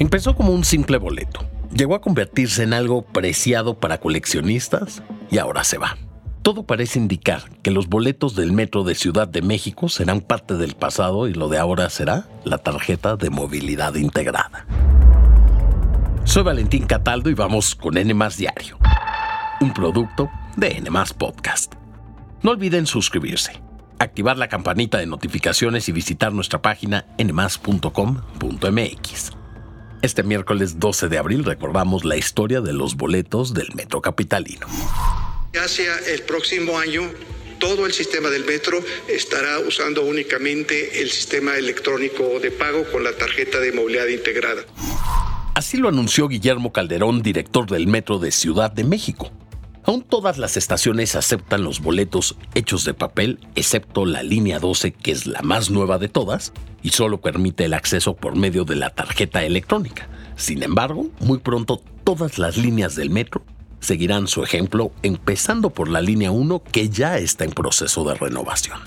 Empezó como un simple boleto, llegó a convertirse en algo preciado para coleccionistas y ahora se va. Todo parece indicar que los boletos del metro de Ciudad de México serán parte del pasado y lo de ahora será la tarjeta de movilidad integrada. Soy Valentín Cataldo y vamos con N Diario, un producto de N Podcast. No olviden suscribirse, activar la campanita de notificaciones y visitar nuestra página nmas.com.mx. Este miércoles 12 de abril recordamos la historia de los boletos del Metro Capitalino. Hacia el próximo año, todo el sistema del metro estará usando únicamente el sistema electrónico de pago con la tarjeta de movilidad integrada. Así lo anunció Guillermo Calderón, director del Metro de Ciudad de México. Aún todas las estaciones aceptan los boletos hechos de papel, excepto la línea 12, que es la más nueva de todas, y solo permite el acceso por medio de la tarjeta electrónica. Sin embargo, muy pronto todas las líneas del metro seguirán su ejemplo, empezando por la línea 1 que ya está en proceso de renovación.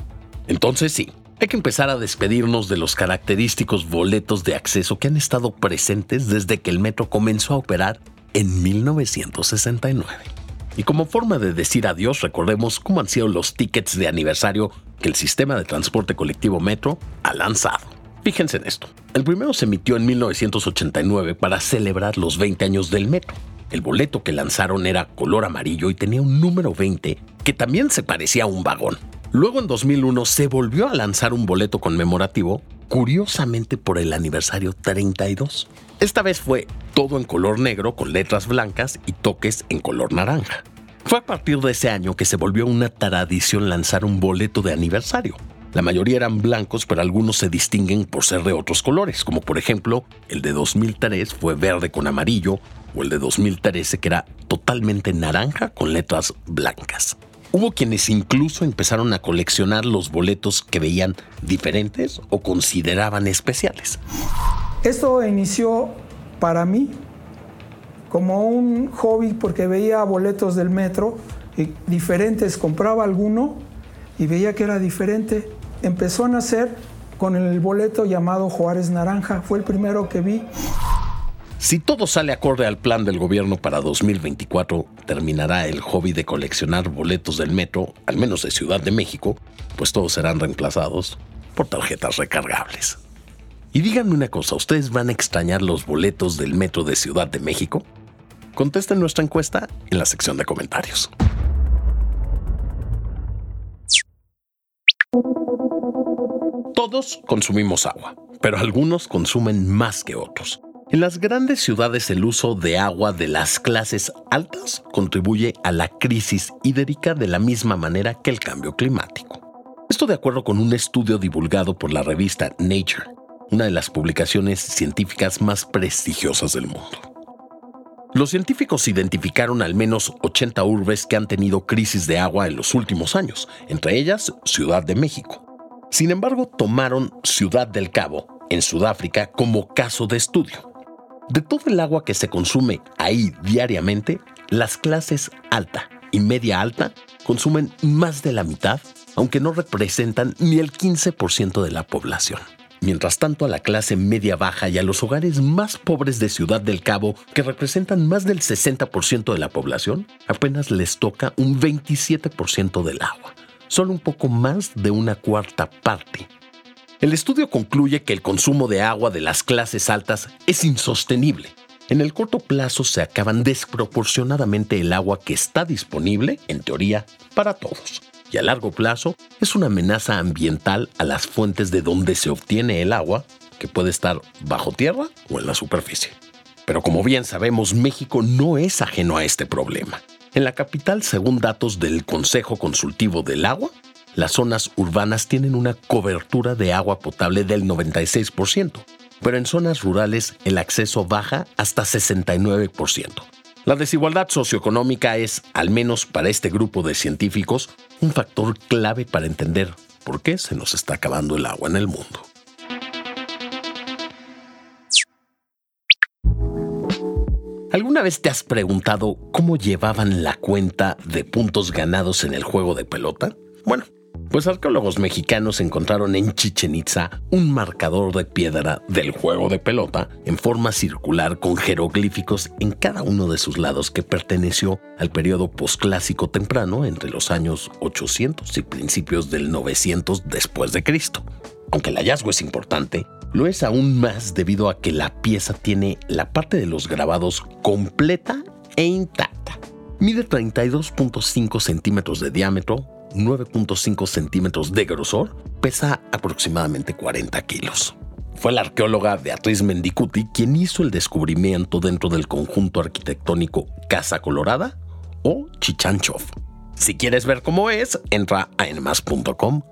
Entonces sí, hay que empezar a despedirnos de los característicos boletos de acceso que han estado presentes desde que el metro comenzó a operar en 1969. Y como forma de decir adiós, recordemos cómo han sido los tickets de aniversario que el sistema de transporte colectivo Metro ha lanzado. Fíjense en esto. El primero se emitió en 1989 para celebrar los 20 años del Metro. El boleto que lanzaron era color amarillo y tenía un número 20 que también se parecía a un vagón. Luego en 2001 se volvió a lanzar un boleto conmemorativo, curiosamente por el aniversario 32. Esta vez fue todo en color negro con letras blancas y toques en color naranja. Fue a partir de ese año que se volvió una tradición lanzar un boleto de aniversario. La mayoría eran blancos, pero algunos se distinguen por ser de otros colores, como por ejemplo el de 2003 fue verde con amarillo, o el de 2013 que era totalmente naranja con letras blancas. Hubo quienes incluso empezaron a coleccionar los boletos que veían diferentes o consideraban especiales. Esto inició para mí como un hobby porque veía boletos del metro y diferentes, compraba alguno y veía que era diferente. Empezó a nacer con el boleto llamado Juárez Naranja, fue el primero que vi. Si todo sale acorde al plan del gobierno para 2024, terminará el hobby de coleccionar boletos del metro, al menos de Ciudad de México, pues todos serán reemplazados por tarjetas recargables. Y díganme una cosa, ¿ustedes van a extrañar los boletos del metro de Ciudad de México? Contesten nuestra encuesta en la sección de comentarios. Todos consumimos agua, pero algunos consumen más que otros. En las grandes ciudades el uso de agua de las clases altas contribuye a la crisis hídrica de la misma manera que el cambio climático. Esto de acuerdo con un estudio divulgado por la revista Nature, una de las publicaciones científicas más prestigiosas del mundo. Los científicos identificaron al menos 80 urbes que han tenido crisis de agua en los últimos años, entre ellas Ciudad de México. Sin embargo, tomaron Ciudad del Cabo, en Sudáfrica, como caso de estudio. De todo el agua que se consume ahí diariamente, las clases alta y media alta consumen más de la mitad, aunque no representan ni el 15% de la población. Mientras tanto, a la clase media baja y a los hogares más pobres de Ciudad del Cabo, que representan más del 60% de la población, apenas les toca un 27% del agua, solo un poco más de una cuarta parte. El estudio concluye que el consumo de agua de las clases altas es insostenible. En el corto plazo se acaban desproporcionadamente el agua que está disponible, en teoría, para todos y a largo plazo es una amenaza ambiental a las fuentes de donde se obtiene el agua, que puede estar bajo tierra o en la superficie. Pero como bien sabemos, México no es ajeno a este problema. En la capital, según datos del Consejo Consultivo del Agua, las zonas urbanas tienen una cobertura de agua potable del 96%, pero en zonas rurales el acceso baja hasta 69%. La desigualdad socioeconómica es, al menos para este grupo de científicos, un factor clave para entender por qué se nos está acabando el agua en el mundo. ¿Alguna vez te has preguntado cómo llevaban la cuenta de puntos ganados en el juego de pelota? Bueno, Pues arqueólogos mexicanos encontraron en Chichen Itza un marcador de piedra del juego de pelota en forma circular con jeroglíficos en cada uno de sus lados que perteneció al periodo posclásico temprano entre los años 800 y principios del 900 después de Cristo. Aunque el hallazgo es importante, lo es aún más debido a que la pieza tiene la parte de los grabados completa e intacta. Mide 32.5 centímetros de diámetro, 9.5 centímetros de grosor, pesa aproximadamente 40 kilos. Fue la arqueóloga Beatriz Mendicuti quien hizo el descubrimiento dentro del conjunto arquitectónico Casa Colorada o Chichanchov. Si quieres ver cómo es, entra a enmas.com.mx.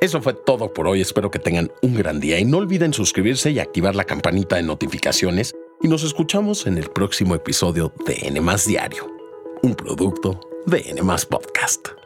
Eso fue todo por hoy, espero que tengan un gran día y no olviden suscribirse y activar la campanita de notificaciones y nos escuchamos en el próximo episodio de N Diario, un producto de N Podcast.